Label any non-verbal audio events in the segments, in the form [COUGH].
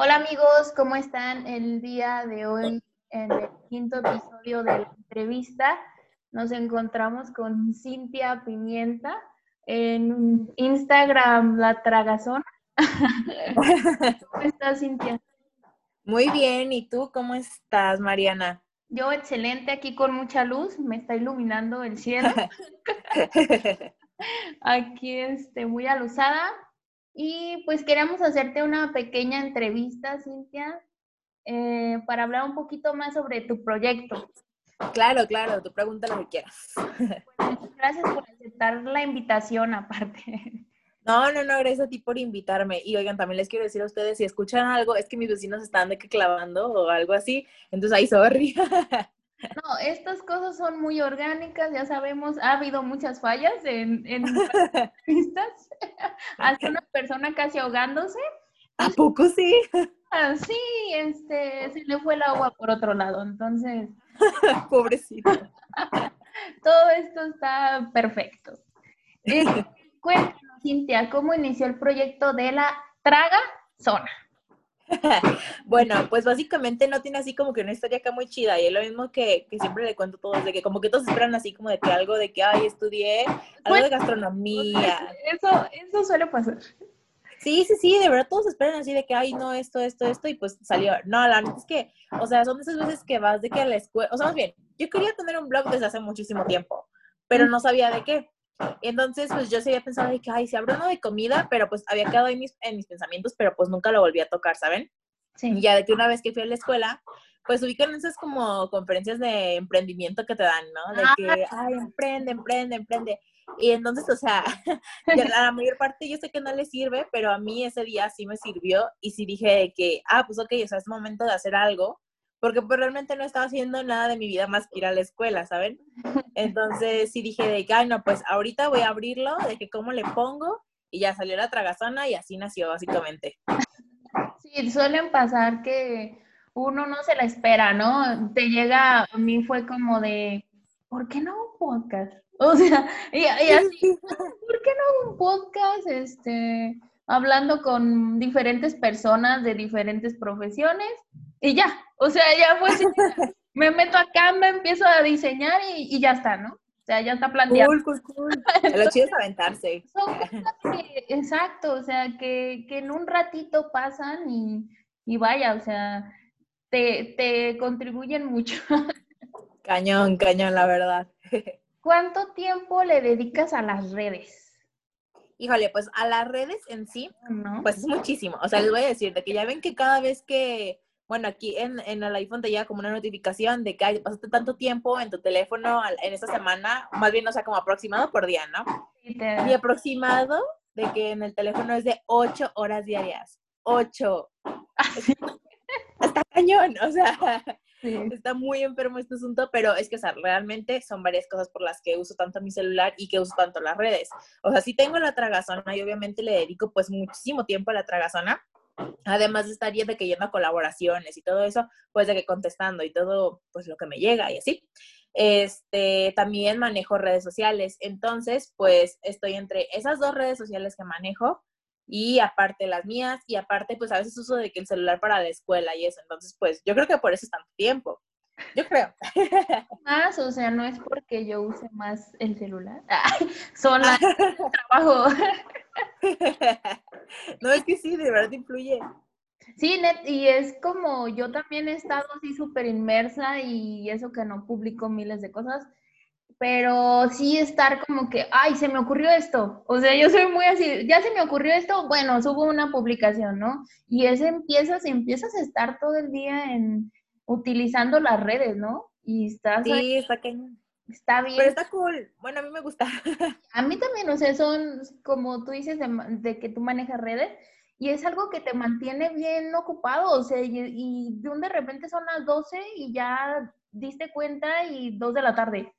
Hola amigos, ¿cómo están el día de hoy en el quinto episodio de la entrevista? Nos encontramos con Cintia Pimienta en Instagram La Tragazón. [LAUGHS] ¿Cómo estás, Cintia? Muy bien, ¿y tú cómo estás, Mariana? Yo excelente, aquí con mucha luz, me está iluminando el cielo. [LAUGHS] aquí este, muy alusada. Y pues queremos hacerte una pequeña entrevista, Cintia, eh, para hablar un poquito más sobre tu proyecto. Claro, claro, tú pregunta lo que quieras. [LAUGHS] Pues, gracias por aceptar la invitación aparte. No, no, no, gracias a ti por invitarme. Y oigan, también les quiero decir a ustedes, si escuchan algo, es que mis vecinos están de que clavando o algo así, entonces ahí sorry. [LAUGHS] No, estas cosas son muy orgánicas, ya sabemos, ha habido muchas fallas en, en [LAUGHS] entrevistas, hasta una persona casi ahogándose. ¿A poco sí? Ah, sí, este, se le fue el agua por otro lado, entonces. [LAUGHS] Pobrecito. [LAUGHS] Todo esto está perfecto. Eh, cuéntanos, Cintia, ¿cómo inició el proyecto de la Traga Zona? [LAUGHS] bueno, pues básicamente no tiene así como que una historia acá muy chida y es lo mismo que, siempre le cuento a todos, de que como que todos esperan así como de que algo de que, ay, estudié algo de gastronomía. Eso, eso suele pasar. Sí, sí, sí, de verdad todos esperan así de que, ay, no, esto, esto, esto, y pues salió. No, la verdad es que, o sea, son esas veces que vas de que a la escuela, o sea, más bien, yo quería tener un blog desde hace muchísimo tiempo, pero no sabía de qué. Entonces, pues yo sí había pensado de que, ay, se abre uno de comida, pero pues había quedado en mis, en mis pensamientos, pero pues nunca lo volví a tocar, ¿saben? Sí. Y ya de que una vez que fui a la escuela, pues ubican esas como conferencias de emprendimiento que te dan, ¿no? De que, ah. ay, emprende, emprende, emprende. Y entonces, o sea, [LAUGHS] a la mayor parte yo sé que no le sirve, pero a mí ese día sí me sirvió y sí dije que, ah, pues ok, o sea, es momento de hacer algo porque pues realmente no estaba haciendo nada de mi vida más que ir a la escuela, ¿saben? [LAUGHS] Entonces sí dije de que, ay, no, pues ahorita voy a abrirlo, de que cómo le pongo, y ya salió la tragazona y así nació básicamente. Sí, suelen pasar que uno no se la espera, ¿no? Te llega, a mí fue como de, ¿por qué no un podcast? [LAUGHS] O sea, y, así, ¿por qué no un podcast? Este, hablando con diferentes personas de diferentes profesiones y ya, o sea, ya fue, me meto acá, me empiezo a diseñar y, ya está, ¿no? O sea, ya está planteado. Cool, cool, cool. Lo chido es aventarse. Son cosas que, exacto, o sea, que, en un ratito pasan y, y vaya, o sea, te, te contribuyen mucho. Cañón, cañón, la verdad. ¿Cuánto tiempo le dedicas a las redes? Híjole, pues a las redes en sí, pues es muchísimo. O sea, les voy a decir de que ya ven que cada vez que bueno, aquí en, en, el iPhone te llega como una notificación de que pasaste tanto tiempo en tu teléfono en esta semana, más bien, o sea, como aproximado por día, ¿no? Mi aproximado de que en el teléfono es de ocho horas diarias. Ocho. [LAUGHS] Está cañón, o sea, está muy enfermo este asunto, pero es que, o sea, realmente son varias cosas por las que uso tanto mi celular y que uso tanto las redes. O sea, sí tengo la tragazona y obviamente le dedico pues muchísimo tiempo a la tragazona, Además de estar de que yendo a colaboraciones y todo eso, pues de que contestando y todo, pues lo que me llega y así. Este, también manejo redes sociales. Entonces, pues estoy entre esas dos redes sociales que manejo y aparte las mías y aparte, pues a veces uso de que el celular para la escuela y eso. Entonces, pues yo creo que por eso es tanto tiempo. Yo creo. [LAUGHS] Más, o sea, no es porque yo use más el celular. [LAUGHS] Son las trabajo. [LAUGHS] no, es que sí, de verdad influye. Sí, net, y es como yo también he estado así súper inmersa y eso que no publico miles de cosas, pero sí estar como que, ay, se me ocurrió esto. O sea, yo soy muy así, ya se me ocurrió esto, bueno, subo una publicación, ¿no? Y es empiezas, empiezas a estar todo el día en utilizando las redes, ¿no? Y estás Sí, está cañón. Está bien. Pero está cool. Bueno, a mí me gusta. [LAUGHS] A mí también, o sea, son como tú dices de, que tú manejas redes y es algo que te mantiene bien ocupado, o sea, y, de un de repente son las 12 y ya diste cuenta y 2 de la tarde.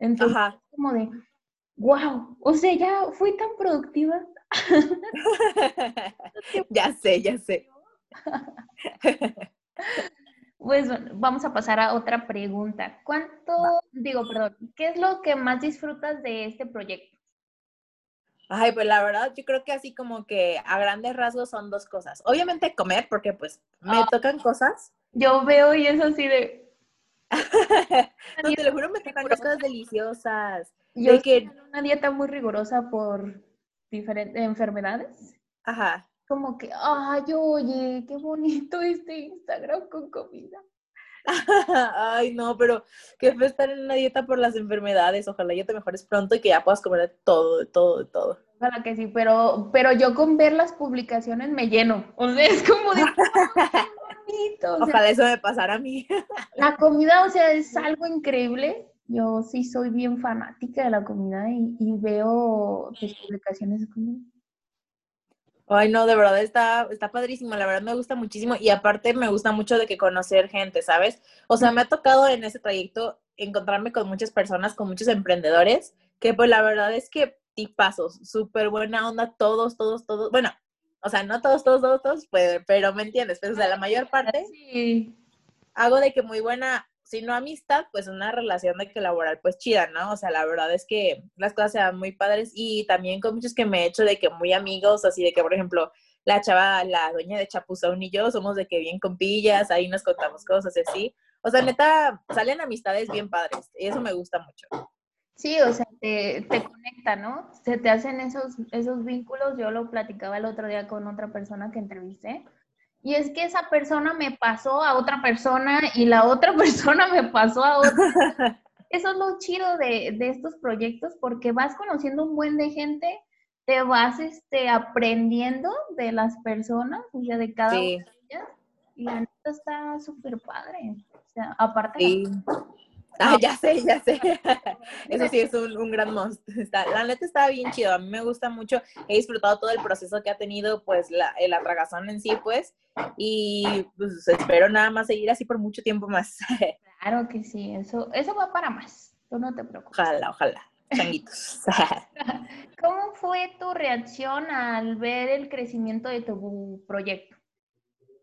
Entonces, Ajá. como de, wow, o sea, ya fui tan productiva. [LAUGHS] ya sé, ya sé. [LAUGHS] Pues vamos a pasar a otra pregunta. ¿Cuánto, digo, perdón, qué es lo que más disfrutas de este proyecto? Ay, pues la verdad, yo creo que así como que a grandes rasgos son dos cosas. Obviamente comer, porque pues me ah. tocan cosas. Yo veo y es así de... [LAUGHS] no, te lo juro, me tocan cosas deliciosas. Yo de que... una dieta muy rigurosa por diferentes enfermedades. Ajá. Como que, ay, oye, qué bonito este Instagram con comida. [LAUGHS] Ay, no, pero que fue estar en una dieta por las enfermedades. Ojalá ya te mejores pronto y que ya puedas comer de todo, de todo, de todo. Ojalá que sí, pero, pero yo con ver las publicaciones me lleno. O sea, es como de... bonito, [LAUGHS] Ojalá eso me pasara a mí. la comida, o sea, es [LAUGHS] algo increíble. Yo sí soy bien fanática de la comida y, y veo tus publicaciones comida. Ay, no, de verdad está, está padrísimo, la verdad me gusta muchísimo y aparte me gusta mucho de que conocer gente, ¿sabes? O sea, me ha tocado en ese trayecto encontrarme con muchas personas, con muchos emprendedores, que pues la verdad es que tipazos, súper buena onda, todos, todos, todos, bueno, o sea, no todos, todos, todos, todos, pues, pero me entiendes, pues, o sea, la mayor parte sí. hago de que muy buena si no amistad, pues una relación de que laboral pues chida, ¿no? O sea, la verdad es que las cosas se muy padres y también con muchos que me he hecho de que muy amigos, así de que, por ejemplo, la chava, la dueña de Chapuzón y yo somos de que bien compillas, ahí nos contamos cosas así. O sea, neta, salen amistades bien padres y eso me gusta mucho. Sí, o sea, te, te conecta, ¿no? Se te hacen esos, esos vínculos. Yo lo platicaba el otro día con otra persona que entrevisté y es que esa persona me pasó a otra persona y la otra [LAUGHS] persona me pasó a otra. [LAUGHS] Eso es lo chido de, estos proyectos porque vas conociendo un buen de gente, te vas este, aprendiendo de las personas, o sea, de cada una de ellas. Y la neta está súper padre. O sea, aparte... Ah, ya sé, ya sé. [LAUGHS] [LAUGHS] Eso sí es un, gran monstruo. la neta está bien chido. A mí me gusta mucho. He disfrutado todo el proceso que ha tenido, pues, la, el atragazón en sí, pues. Y pues espero nada más seguir así por mucho tiempo más. [LAUGHS] Claro que sí. Eso, eso va para más. Tú no te preocupes. Ojalá, ojalá. Changuitos. ¿Cómo fue tu reacción al ver el crecimiento de tu proyecto?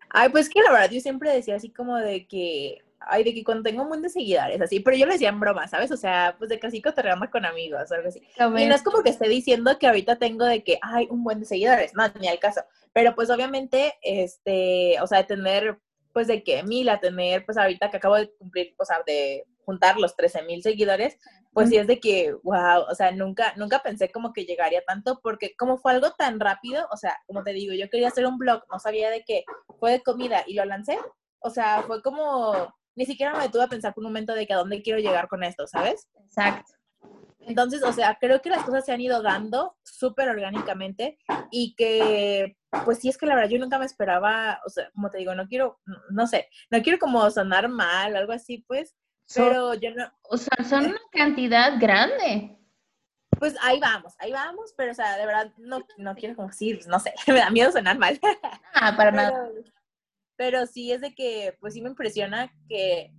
Ay, pues que la verdad yo siempre decía así como de que ay, de que cuando tengo un buen de seguidores, así, pero yo lo decía en broma, ¿sabes? O sea, pues de casi cotorreando con amigos, algo así. Y no es como que esté diciendo que ahorita tengo de que, ay, un buen de seguidores, no, ni al caso. Pero pues obviamente, este, o sea, de tener, pues de que mil a tener, pues ahorita que acabo de cumplir, o sea, de juntar los 13 mil seguidores, pues sí es de que, wow, o sea, nunca, nunca pensé como que llegaría tanto, porque como fue algo tan rápido, o sea, como te digo, yo quería hacer un blog, no sabía de qué, fue de comida y lo lancé, o sea, fue como ni siquiera me detuve a pensar por un momento de que a dónde quiero llegar con esto, ¿sabes? Exacto. Entonces, o sea, creo que las cosas se han ido dando súper orgánicamente y que, pues sí, es que la verdad yo nunca me esperaba, o sea, como te digo, no quiero, no sé, no quiero como sonar mal, algo así, pues, pero yo no... O sea, son una cantidad grande. Pues ahí vamos, ahí vamos, pero o sea, de verdad no, no quiero como decir, no sé, [LAUGHS] me da miedo sonar mal. Ah, para nada pero sí es de que, pues sí me impresiona que,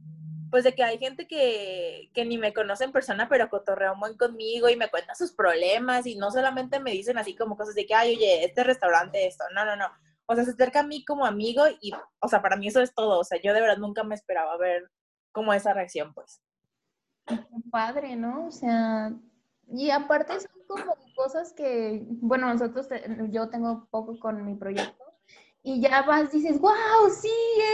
pues de que hay gente que, que ni me conoce en persona, pero cotorrea muy conmigo y me cuenta sus problemas y no solamente me dicen así como cosas de que, ay, oye, este restaurante, esto, no, no, no. O sea, se acerca a mí como amigo y, o sea, para mí eso es todo. O sea, yo de verdad nunca me esperaba ver como esa reacción, pues. Padre, ¿no? O sea, y aparte son como cosas que, bueno, nosotros, yo tengo poco con mi proyecto y ya vas, dices, wow, sí,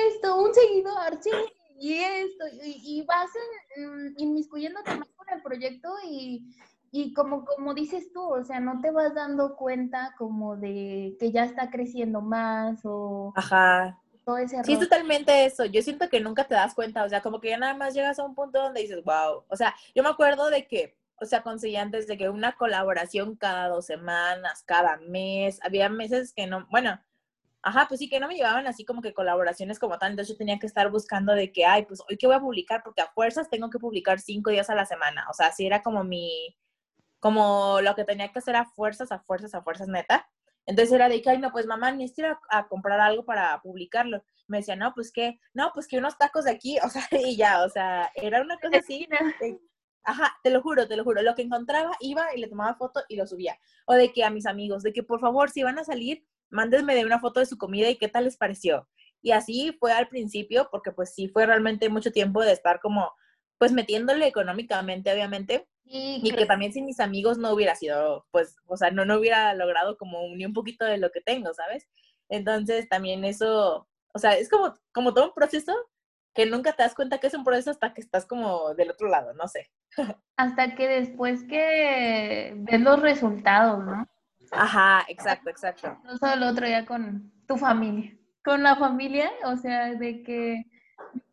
esto, un seguidor, sí, y esto, y, vas en, inmiscuyéndote más con el proyecto y, y como, como dices tú, o sea, no te vas dando cuenta como de que ya está creciendo más o... Ajá. Todo ese sí, es totalmente eso. Yo siento que nunca te das cuenta, o sea, como que ya nada más llegas a un punto donde dices, wow. O sea, yo me acuerdo de que, o sea, conseguía antes de que una colaboración cada dos semanas, cada mes. Había meses que no, bueno, Ajá, pues sí, que no me llevaban así como que colaboraciones como tal, entonces yo tenía que estar buscando de que, ay, pues hoy que voy a publicar, porque a fuerzas tengo que publicar cinco días a la semana, o sea, así era como mi, como lo que tenía que hacer a fuerzas, a fuerzas, a fuerzas neta. Entonces era de que, ay, no, pues mamá, necesito ir a, comprar algo para publicarlo. Me decía, no, pues que, no, pues que unos tacos de aquí, [LAUGHS] o sea, y ya, o sea, era una cosa así. ajá, te lo juro, te lo juro. Lo que encontraba, iba y le tomaba foto y lo subía. O de que a mis amigos, de que por favor, si van a salir, mándenme de una foto de su comida y qué tal les pareció. Y así fue al principio, porque pues sí fue realmente mucho tiempo de estar como, pues metiéndole económicamente, obviamente, Y, que también sin mis amigos no hubiera sido, pues, o sea, no, no hubiera logrado como ni un poquito de lo que tengo, ¿sabes? Entonces también eso, o sea, es como, como todo un proceso que nunca te das cuenta que es un proceso hasta que estás como del otro lado, no sé. Hasta que después que ves los resultados, ¿no? Ajá, exacto, exacto. No solo el otro día con tu familia, con la familia, o sea, de que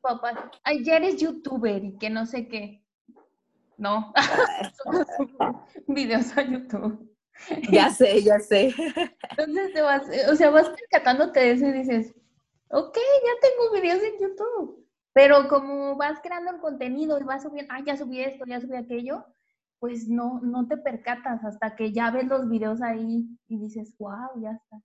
papá, ay, ya eres youtuber y que no sé qué. No, [LAUGHS] videos a YouTube. Ya sé, ya sé. Entonces te vas, o sea, vas percatándote de eso y dices, ok, ya tengo videos en YouTube. Pero como vas creando el contenido y vas subiendo, ah, ya subí esto, ya subí aquello, pues no, no te percatas hasta que ya ves los videos ahí y dices, wow, ya está.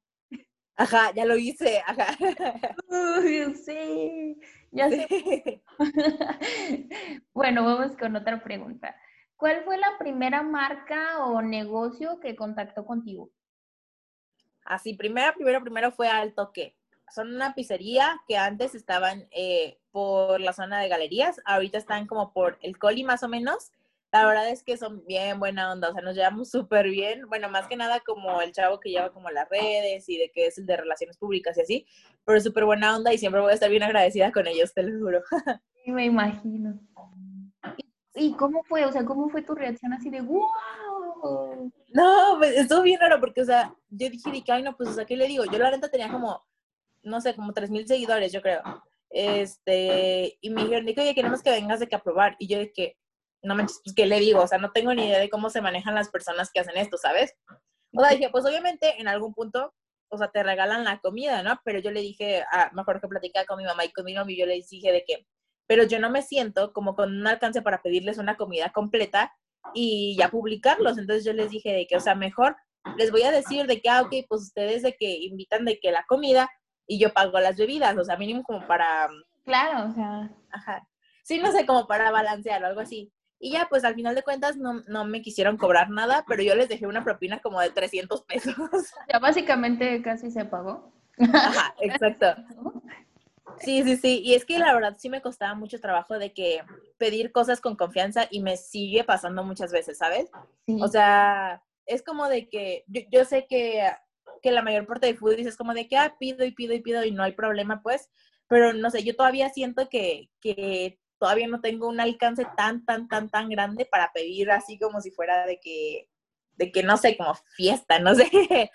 Ajá, ya lo hice, ajá. [LAUGHS] Uy, sí, ya sé. [LAUGHS] bueno, vamos con otra pregunta. ¿Cuál fue la primera marca o negocio que contactó contigo? Así, primero, primero, primero fue Alto Que. Son una pizzería que antes estaban eh, por la zona de galerías, ahorita están como por el Coli más o menos. La verdad es que son bien buena onda, o sea, nos llevamos súper bien. Bueno, más que nada como el chavo que lleva como las redes y de que es el de relaciones públicas y así, pero súper buena onda y siempre voy a estar bien agradecida con ellos, te lo juro. [LAUGHS] Sí, me imagino. ¿Y cómo fue? O sea, ¿cómo fue tu reacción así de wow? No, pues estuvo bien raro porque, o sea, yo dije que, ay, no, pues, o sea, ¿qué le digo? Yo la renta tenía como, no sé, como 3.000 seguidores, yo creo. Este, y me dijeron, oye, queremos que vengas de que a probar. Y yo de que, no manches, pues, ¿qué le digo? O sea, no tengo ni idea de cómo se manejan las personas que hacen esto, ¿sabes? O sea, dije, pues, obviamente, en algún punto, o sea, te regalan la comida, ¿no? Pero yo le dije, ah, mejor que platicaba con mi mamá y con mi novio, yo le dije de que, pero yo no me siento como con un alcance para pedirles una comida completa y ya publicarlos. Entonces yo les dije de que, o sea, mejor les voy a decir de que, ah, ok, pues ustedes de que invitan de que la comida y yo pago las bebidas, o sea, mínimo como para... Claro, o sea. Ajá. Sí, no sé, como para balancear o algo así. Y ya, pues al final de cuentas no, no, me quisieron cobrar nada, pero yo les dejé una propina como de 300 pesos. [LAUGHS] Ya básicamente casi se pagó. Ajá, exacto. [LAUGHS] Sí, sí, sí. Y es que la verdad sí me costaba mucho trabajo de que pedir cosas con confianza y me sigue pasando muchas veces, ¿sabes? O sea, es como de que yo, sé que, que, la mayor parte de foodies es como de que, ah, pido y pido y pido y no hay problema, pues. Pero no sé, yo todavía siento que, que todavía no tengo un alcance tan, tan, tan, tan grande para pedir así como si fuera de que de que no sé, como fiesta, no sé. [LAUGHS]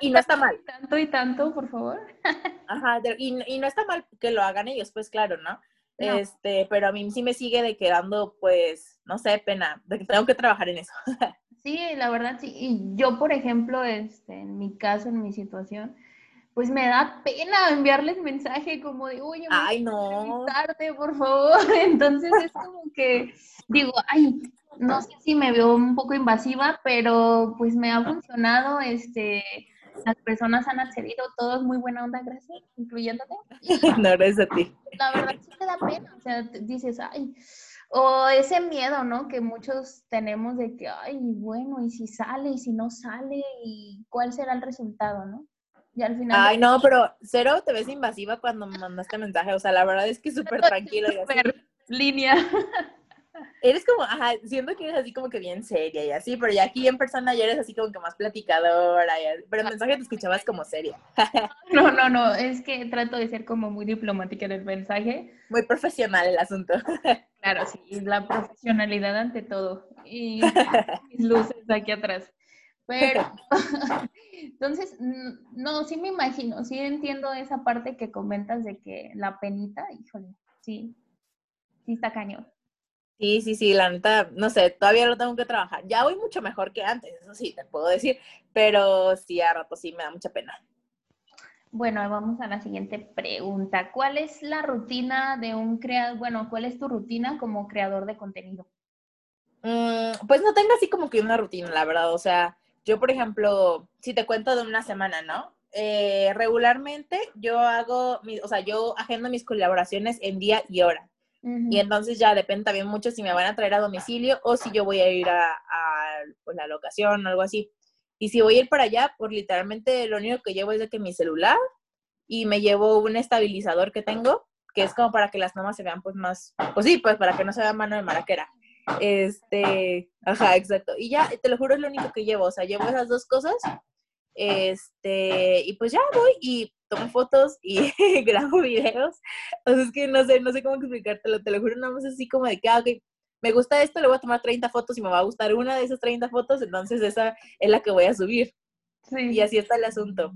y, no está mal. Tanto y tanto, por favor. [LAUGHS] Ajá, y, no está mal que lo hagan ellos, pues claro, ¿no? Este, pero a mí sí me sigue de quedando, pues, no sé, pena, de que tengo que trabajar en eso. [LAUGHS] sí, la verdad, sí. Y yo, por ejemplo, este, en mi caso, en mi situación, pues me da pena enviarles mensaje como de, oye, ay, no. Tarde, por favor. [LAUGHS] Entonces es como que digo, ay, no sé si me veo un poco invasiva, pero pues me ha funcionado, este, las personas han accedido, todos muy buena onda, gracias, incluyéndote. [LAUGHS] no, gracias a ti. [LAUGHS] La verdad sí te da pena, o sea, dices, ay, o ese miedo, ¿no? Que muchos tenemos de que, ay, bueno, y si sale, y si no sale, y cuál será el resultado, ¿no? Y al final... Ay, no, pero cero te ves invasiva cuando me mandaste mensaje, o sea, la verdad es que súper tranquilo. Súper [LAUGHS] línea. [LAUGHS] Eres como, ajá, siento que eres así como que bien seria y así, pero ya aquí en persona ya eres así como que más platicadora, pero en mensaje te escuchabas como seria. [LAUGHS] No, no, no, es que trato de ser como muy diplomática en el mensaje. Muy profesional el asunto. Claro, sí, la profesionalidad ante todo. Y mis luces aquí atrás. Pero, [LAUGHS] entonces, no, sí me imagino, sí entiendo esa parte que comentas de que la penita, híjole, sí, sí está cañón. Sí, sí, sí, la neta, no sé, todavía lo tengo que trabajar. Ya voy mucho mejor que antes, eso sí, te puedo decir, pero sí, a rato sí me da mucha pena. Bueno, vamos a la siguiente pregunta. ¿Cuál es la rutina de un creador? Bueno, ¿cuál es tu rutina como creador de contenido? Mm, pues no tengo así como que una rutina, la verdad. O sea, yo, por ejemplo, si te cuento de una semana, ¿no? Eh, regularmente yo hago, o sea, yo agendo mis colaboraciones en día y hora. Y entonces ya depende también mucho si me van a traer a domicilio o si yo voy a ir a, pues, la locación o algo así. Y si voy a ir para allá, pues literalmente lo único que llevo es de que mi celular y me llevo un estabilizador que tengo, que es como para que las tomas se vean pues más, pues sí, pues para que no se vea mano de maraquera. Este, ajá, exacto. Y ya, te lo juro, es lo único que llevo. O sea, llevo esas dos cosas. Este, y pues ya voy y tomo fotos y [LAUGHS] grabo videos. O sea, es que no sé, no sé cómo explicártelo, te lo juro, nada más así como de que, ah, ok, me gusta esto, le voy a tomar 30 fotos y me va a gustar una de esas 30 fotos, entonces esa es la que voy a subir. Sí. Y así está el asunto.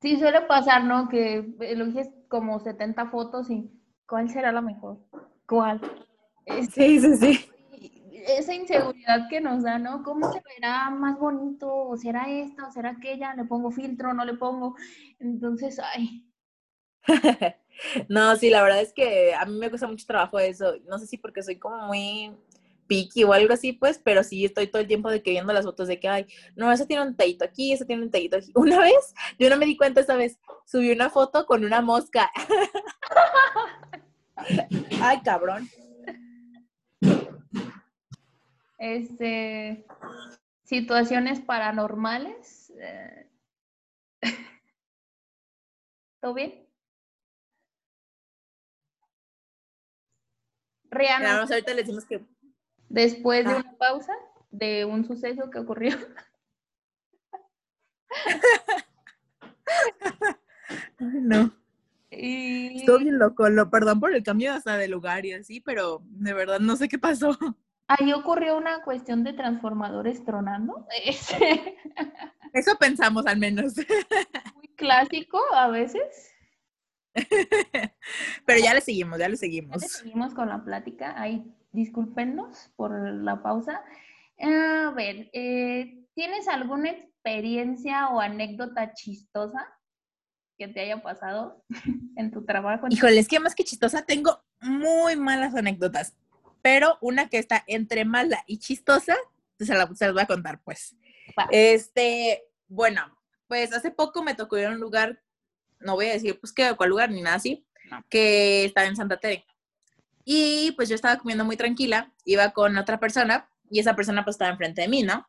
Sí, suele pasar, ¿no? Que eliges como 70 fotos y ¿cuál será la mejor? ¿Cuál? Sí, sí, sí. Esa inseguridad que nos da, ¿no? ¿Cómo se verá más bonito? ¿O será esta? ¿O será aquella? ¿Le pongo filtro? ¿No le pongo? Entonces, ay. [LAUGHS] no, sí, la verdad es que a mí me cuesta mucho trabajo eso. No sé si porque soy como muy piqui o algo así, pues, pero sí estoy todo el tiempo de que viendo las fotos de que, ay, no, esa tiene un tallito aquí, esa tiene un tallito aquí. [LAUGHS] Una vez, yo no me di cuenta esa vez, subí una foto con una mosca. [LAUGHS] ay, cabrón. Este, situaciones paranormales. Eh, [LAUGHS] ¿Todo bien? Rihanna. ahorita le decimos que. Después de ah. una pausa, de un suceso que ocurrió. [LAUGHS] no. Y... Estoy bien loco, lo, perdón por el cambio hasta de lugar y así, pero de verdad no sé qué pasó. Ahí ocurrió una cuestión de transformadores tronando. [LAUGHS] Este, Eso pensamos al menos. [LAUGHS] Muy clásico a veces. Pero ya le seguimos, ya le seguimos. Ya le seguimos con la plática. Ahí, discúlpenos por la pausa. A ver, eh, ¿tienes alguna experiencia o anécdota chistosa que te haya pasado [LAUGHS] en tu trabajo? Híjole, es que más que chistosa, tengo muy malas anécdotas, pero una que está entre mala y chistosa, se, la, se las voy a contar, pues. Este, bueno, pues hace poco me tocó ir a un lugar no voy a decir pues que cuál lugar ni nada así, que estaba en Santa Tere. Y pues yo estaba comiendo muy tranquila, iba con otra persona y esa persona pues estaba enfrente de mí, ¿no?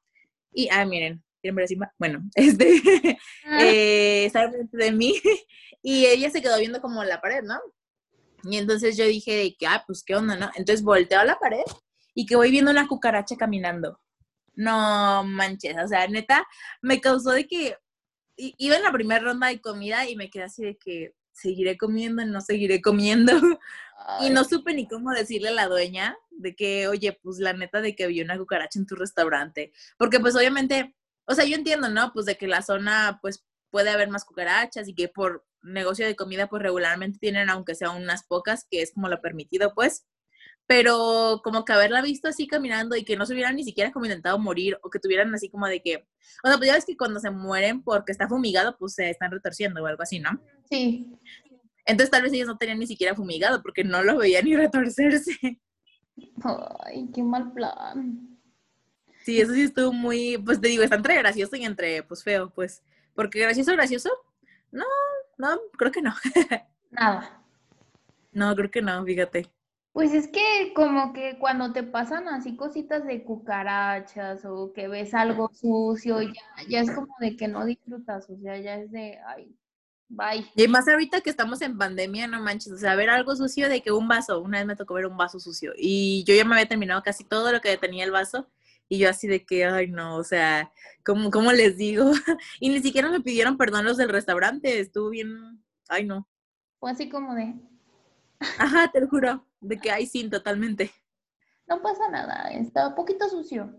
Y, ah, miren, ¿quieren ver encima? Bueno, [LAUGHS] este, ah. eh, estaba enfrente de mí [LAUGHS] y ella se quedó viendo como la pared, ¿no? Y entonces yo dije que, ah, pues qué onda, ¿no? Entonces volteo a la pared y que voy viendo una cucaracha caminando. No manches, o sea, neta, me causó de que iba en la primera ronda de comida y me quedé así de que seguiré comiendo, no seguiré comiendo. [LAUGHS] Y no supe ni cómo decirle a la dueña de que, oye, pues la neta de que vi una cucaracha en tu restaurante. Porque pues obviamente, o sea, yo entiendo, ¿no? Pues de que la zona pues puede haber más cucarachas y que por negocio de comida pues regularmente tienen aunque sea unas pocas, que es como lo permitido pues pero como que haberla visto así caminando y que no se hubieran ni siquiera como intentado morir o que tuvieran así como de que, o sea, pues ya ves que cuando se mueren porque está fumigado, pues se están retorciendo o algo así, ¿no? Sí. Entonces tal vez ellos no tenían ni siquiera fumigado porque no lo veían ni retorcerse. Ay, qué mal plan. Sí, eso sí estuvo muy, pues te digo, está entre gracioso y entre, pues feo, pues. Porque gracioso, gracioso, no, no, creo que no. [LAUGHS] Nada. No, creo que no, fíjate. Pues es que como que cuando te pasan así cositas de cucarachas o que ves algo sucio, ya, ya es como de que no disfrutas, o sea, ya es de, ay, bye. Y más ahorita que estamos en pandemia, no manches, o sea, ver algo sucio de que un vaso, una vez me tocó ver un vaso sucio y yo ya me había terminado casi todo lo que tenía el vaso y yo así de que, ay, no, o sea, ¿cómo, cómo les digo? [LAUGHS] y ni siquiera me pidieron perdón los del restaurante, estuvo bien, ay, no. Fue así como de... Ajá, te lo juro de que hay sin totalmente. No pasa nada, está un poquito sucio.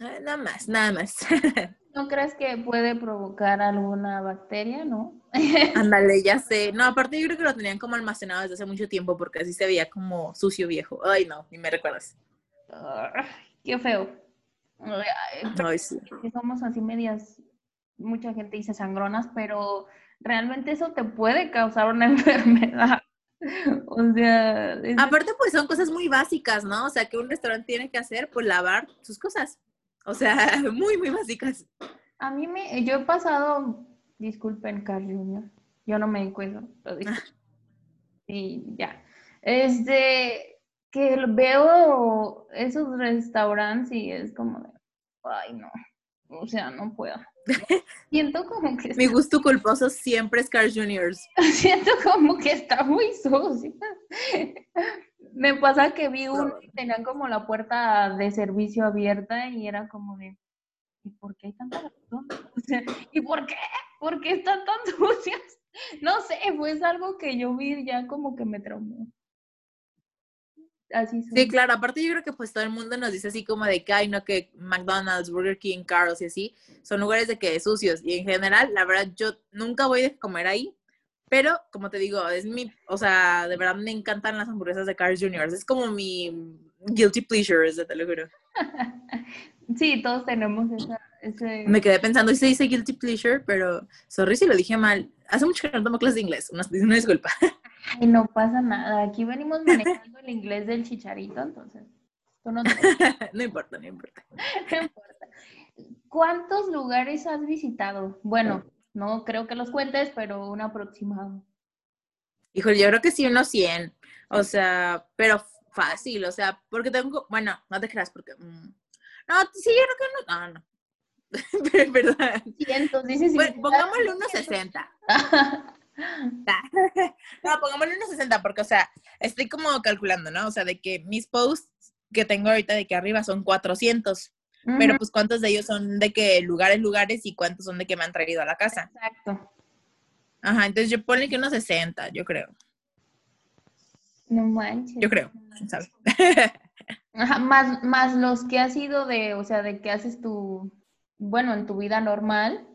Ah, nada más, nada más. [LAUGHS] ¿No crees que puede provocar alguna bacteria, no? [LAUGHS] Ándale, ya sé. No, aparte yo creo que lo tenían como almacenado desde hace mucho tiempo porque así se veía como sucio viejo. Ay, no, ni me recuerdas. qué feo. Ay, sí. somos así medias, mucha gente dice sangronas, pero realmente eso te puede causar una [LAUGHS] enfermedad. O sea. Aparte, pues son cosas muy básicas, ¿no? O sea, que un restaurante tiene que hacer, pues lavar sus cosas. O sea, [LAUGHS] muy, muy básicas. A mí me. Yo he pasado. Disculpen, Carl Jr. Yo no me encuentro. Y ya. Este. Que veo esos restaurantes y es como de. Ay, no. O sea, no puedo. [LAUGHS] Siento como que... Mi gusto culposo siempre es Carl Jr. [LAUGHS] Siento como que está muy sucio. Me pasa que vi uno y tenían como la puerta de servicio abierta y era como de, ¿y por qué hay tanta razón? ¿Y por qué? ¿Por qué están tan [LAUGHS] sucias? No sé, pues algo que yo vi ya como que me traumó. Así sí, claro, aparte yo creo que pues todo el mundo nos dice así como de que hay, no, que McDonald's, Burger King, Carl's y así, son lugares de que sucios. Y en general, la verdad, yo nunca voy a comer ahí, pero, como te digo, es mi, o sea, de verdad me encantan las hamburguesas de Carl's Jr. Es como mi guilty pleasure, te lo juro. [LAUGHS] Sí, todos tenemos esa, ese... Me quedé pensando, y se dice guilty pleasure, pero sorry si lo dije mal. Hace mucho que no tomo clases de inglés, una, una disculpa. [LAUGHS] Ay, no pasa nada. Aquí venimos manejando el inglés del chicharito, entonces. no, [LAUGHS] no importa, no importa. [LAUGHS] no importa. ¿Cuántos lugares has visitado? Bueno, no creo que los cuentes, pero un aproximado. Híjole, yo creo que sí, unos 100. O sea, pero fácil, o sea, porque tengo, bueno, no te creas, porque... Mm, no, sí, yo creo que no, no, no. [LAUGHS] pero, verdad. Cientos, dices. Bueno, pongámosle unos 60. [LAUGHS] no, pongámosle unos 60, porque, o sea, estoy como calculando, ¿no? O sea, de que mis posts que tengo ahorita de que arriba son 400. Pero pues cuántos de ellos son de que lugares, lugares y cuántos son de que me han traído a la casa. Exacto. Ajá, entonces yo ponle que unos 60, yo creo. No manches. Yo creo, ¿sabes? [LAUGHS] Ajá, más, más los que has ido de, o sea, de que haces tu, bueno, en tu vida normal,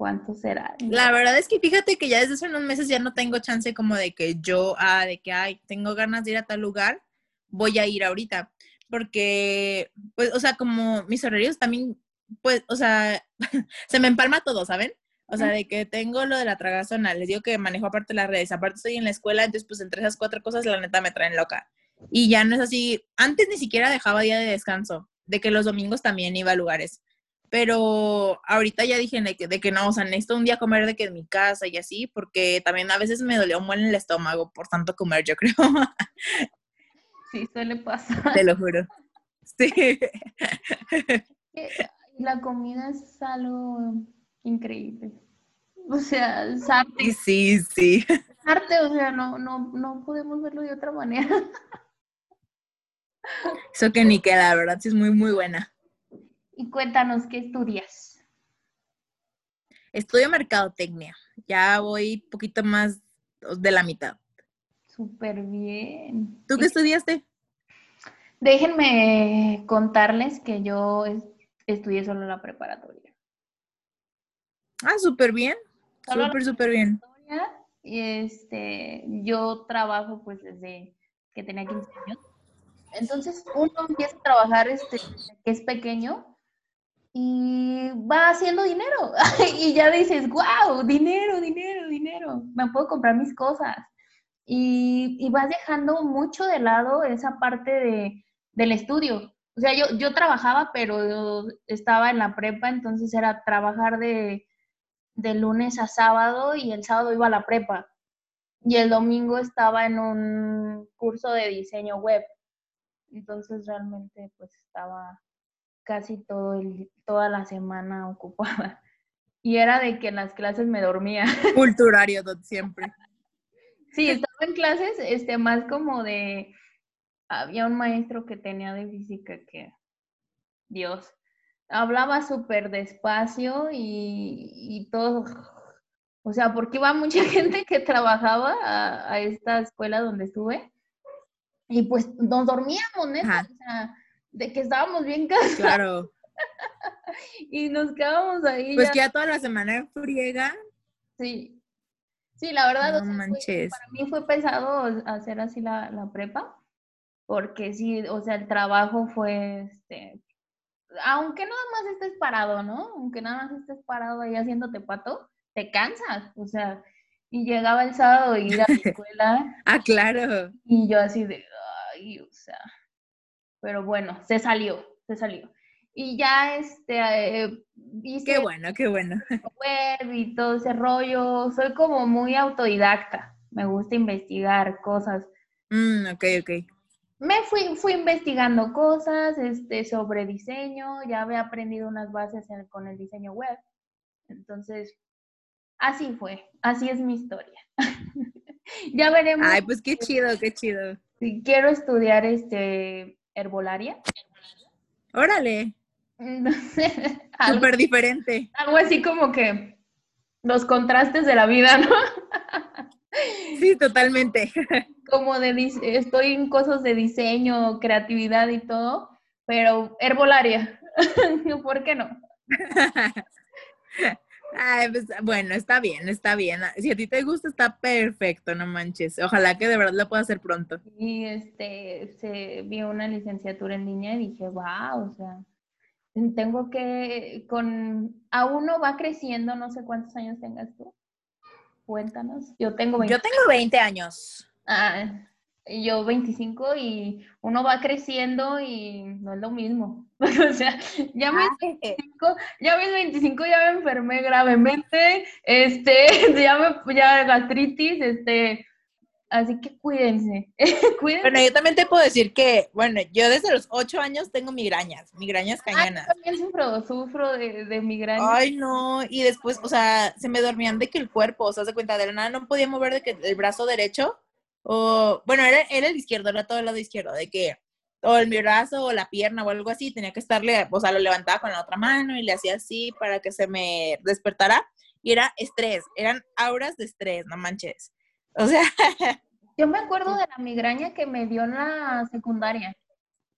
¿cuántos será? La verdad es que fíjate que ya desde hace unos meses ya no tengo chance como de que yo, ah, de que, ay, tengo ganas de ir a tal lugar, voy a ir ahorita porque, pues, o sea, como mis horarios también, pues, o sea, [LAUGHS] se me empalma todo, ¿saben? O sea, de que tengo lo de la tragazona, les digo que manejo aparte las redes, aparte estoy en la escuela, entonces pues entre esas cuatro cosas la neta me traen loca. Y ya no es así, antes ni siquiera dejaba día de descanso, de que los domingos también iba a lugares. Pero ahorita ya dije de que, de que no, o sea, necesito un día comer de que en mi casa y así, porque también a veces me dolió un buen el estómago por tanto comer, yo [LAUGHS] creo. Sí, suele pasar. Te lo juro. Sí. [LAUGHS] La comida es algo increíble. O sea, es arte. Sí, sí. [LAUGHS] arte, o sea, no, no, no podemos verlo de otra manera. Eso que ni queda, ¿verdad? Sí, es muy, muy buena. Y cuéntanos, ¿qué estudias? Estudio mercadotecnia. Ya voy poquito más de la mitad. Súper bien. ¿Tú qué estudiaste? Déjenme contarles que yo estudié solo la preparatoria. Ah, súper bien. Súper, súper bien. Y este, yo trabajo pues desde que tenía 15 años. Entonces uno empieza a trabajar este, que es pequeño y va haciendo dinero. [LAUGHS] y ya dices, wow, dinero, dinero, dinero. Me puedo comprar mis cosas y, vas dejando mucho de lado esa parte de, del estudio. O sea, yo, yo trabajaba, pero estaba en la prepa, entonces era trabajar de, de lunes a sábado y el sábado iba a la prepa. Y el domingo estaba en un curso de diseño web. Entonces realmente pues estaba casi todo el, toda la semana ocupada. [LAUGHS] Y era de que en las clases me dormía. [LAUGHS] Culturario siempre. Sí, estaba en clases, este, más como de, había un maestro que tenía de física que, Dios, hablaba súper despacio y, todo, o sea, porque iba mucha [LAUGHS] gente que trabajaba a, esta escuela donde estuve y pues nos dormíamos, ¿no? O sea, de que estábamos bien cansados. Claro. [LAUGHS] y nos quedábamos ahí. Pues que ya toda la semana friega. Sí, Sí, la verdad, para mí fue pesado hacer así la, prepa, porque sí, o sea, el trabajo fue, este, aunque nada más estés parado, ¿no? Aunque nada más estés parado ahí haciéndote pato, te cansas, o sea, y llegaba el sábado y ir a la [LAUGHS] escuela. ah, claro. Y yo así de, ay, o sea, pero bueno, se salió, se salió y ya este eh, qué bueno, qué bueno. [LAUGHS] Web y todo ese rollo. Soy como muy autodidacta. Me gusta investigar cosas. Mm, ok, ok. Me fui, fui investigando cosas este, sobre diseño, ya había aprendido unas bases con el diseño web. Entonces, así fue, así es mi historia. [LAUGHS] ya veremos. Ay, pues qué chido, qué chido. quiero estudiar este herbolaria. Órale. [LAUGHS] No sé. Súper diferente. Algo así como que los contrastes de la vida, ¿no? Sí, totalmente. [LAUGHS] Como de, estoy en cosas de diseño, creatividad y todo, pero herbolaria. [LAUGHS] ¿Por qué no? Pues, bueno, está bien, está bien. Si a ti te gusta, está perfecto, no manches. Ojalá que de verdad lo pueda hacer pronto. Y este, se vio una licenciatura en línea y dije, wow, o sea, tengo que, con, a uno va creciendo, no sé cuántos años tengas tú. Cuéntanos. Yo tengo 20. Yo tengo 20 años. Ah, yo 25 y uno va creciendo y no es lo mismo. [LAUGHS] o sea, ya mis, 25, ah, ya mis 25 ya me enfermé gravemente, este, [LAUGHS] ya me, ya gastritis, este, así que cuídense, [LAUGHS] cuídense. Bueno, yo también te puedo decir que, bueno, yo desde los 8 años tengo migrañas, migrañas ah, cañonas. yo también sufro, sufro de, de migrañas. Ay, no, y después, o sea, se me dormían de que el cuerpo, o sea, se cuenta, de la nada no podía mover de que el brazo derecho, o, bueno, era, era el izquierdo, era todo el lado izquierdo, de que, o el brazo o la pierna o algo así, tenía que estarle, o sea, lo levantaba con la otra mano y le hacía así para que se me despertara. Y era estrés, eran auras de estrés, no manches. O sea. [LAUGHS] Yo me acuerdo de la migraña que me dio en la secundaria.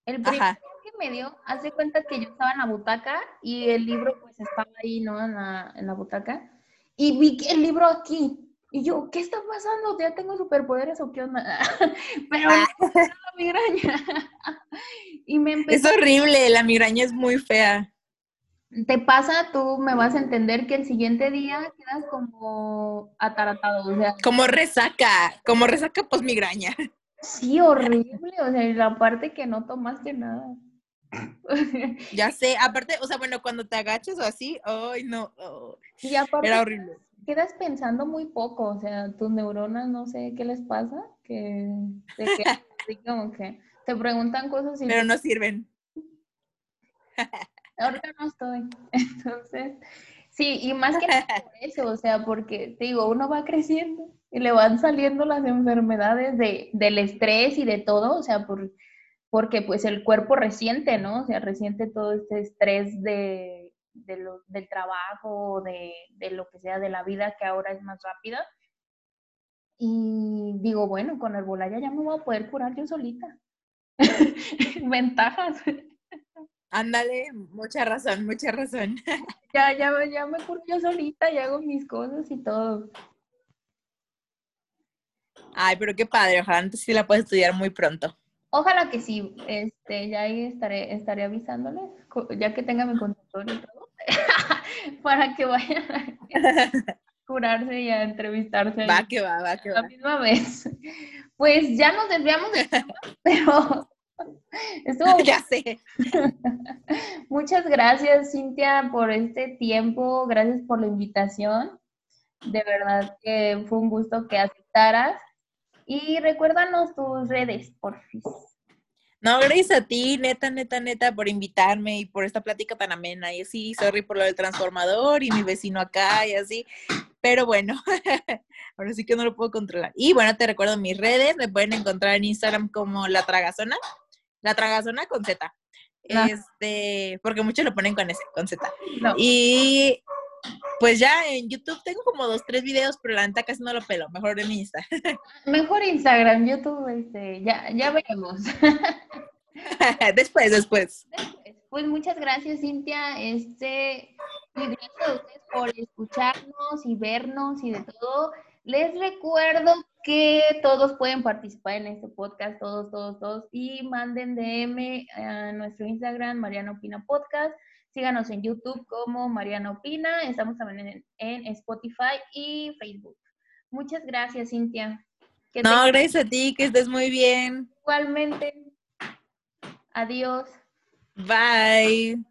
El primer que me dio, hace cuenta que yo estaba en la butaca y el libro pues estaba ahí, ¿no? En la, en la butaca. Y vi el libro aquí. Y yo, ¿qué está pasando? ¿Ya tengo superpoderes o qué onda? [LAUGHS] Pero ah. [LAUGHS] la migraña. y me empezó... Es horrible, la migraña es muy fea. Te pasa, tú me vas a entender que el siguiente día quedas como ataratado, o sea... Como resaca, como resaca pues migraña. Sí, horrible, o sea, la parte que no tomaste nada. ya sé, aparte, o sea, bueno, cuando te agachas o así, ay, no, era horrible quedas pensando muy poco, o sea, tus neuronas no sé qué les pasa, que, [LAUGHS] como que te preguntan cosas y... Pero no sirven. [LAUGHS] Ahorita no estoy. [LAUGHS] Entonces, sí, y más que nada por eso, o sea, porque te digo, uno va creciendo y le van saliendo las enfermedades de, del estrés y de todo, o sea, por, porque pues el cuerpo resiente, ¿no? O sea, resiente todo este estrés de de lo, del trabajo, de, de lo que sea, de la vida que ahora es más rápida. Y digo, bueno, con el Bolaya ya me voy a poder curar yo solita. [LAUGHS] Ventajas. Ándale, mucha razón, mucha razón. [LAUGHS] ya, ya, ya me curo yo solita y hago mis cosas y todo. Ay, pero qué padre, ojalá antes sí la puedes estudiar muy pronto. Ojalá que sí, este, ya ahí estaré, estaré avisándoles, ya que tenga mi consultorio y todo, [LAUGHS] para que vayan a [LAUGHS] curarse y a entrevistarse. Va que va, va que va. La misma vez. Pues ya nos desviamos de tema, [LAUGHS] pero estuvo... ya sé. Muchas gracias, Cintia, por este tiempo. Gracias por la invitación. De verdad que fue un gusto que aceptaras. Y recuérdanos tus redes, por favor. No, gracias a ti, neta, neta, neta, por invitarme y por esta plática tan amena. Y sí, sorry por lo del transformador y mi vecino acá y así. Pero bueno, [LAUGHS] ahora sí que no lo puedo controlar. Y bueno, te recuerdo mis redes, me pueden encontrar en Instagram como La Tragazona, La Tragazona con Z. Este, porque muchos lo ponen con S, con Z. Y pues ya en YouTube tengo como dos, tres videos, pero la neta casi no lo pelo. Mejor en Insta. [LAUGHS] Mejor Instagram, YouTube, este, ya, ya veremos. [LAUGHS] después, después. Pues muchas gracias, Cintia. Este, gracias a ustedes por escucharnos y vernos y de todo. Les recuerdo que todos pueden participar en este podcast, todos, todos, todos, y manden DM a nuestro Instagram, Mariana Opina Podcast. Síganos en YouTube como Mariana Opina. Estamos también en, Spotify y Facebook. Muchas gracias, Cintia. no, gracias a ti, que estés muy bien. Igualmente. Adiós. Bye.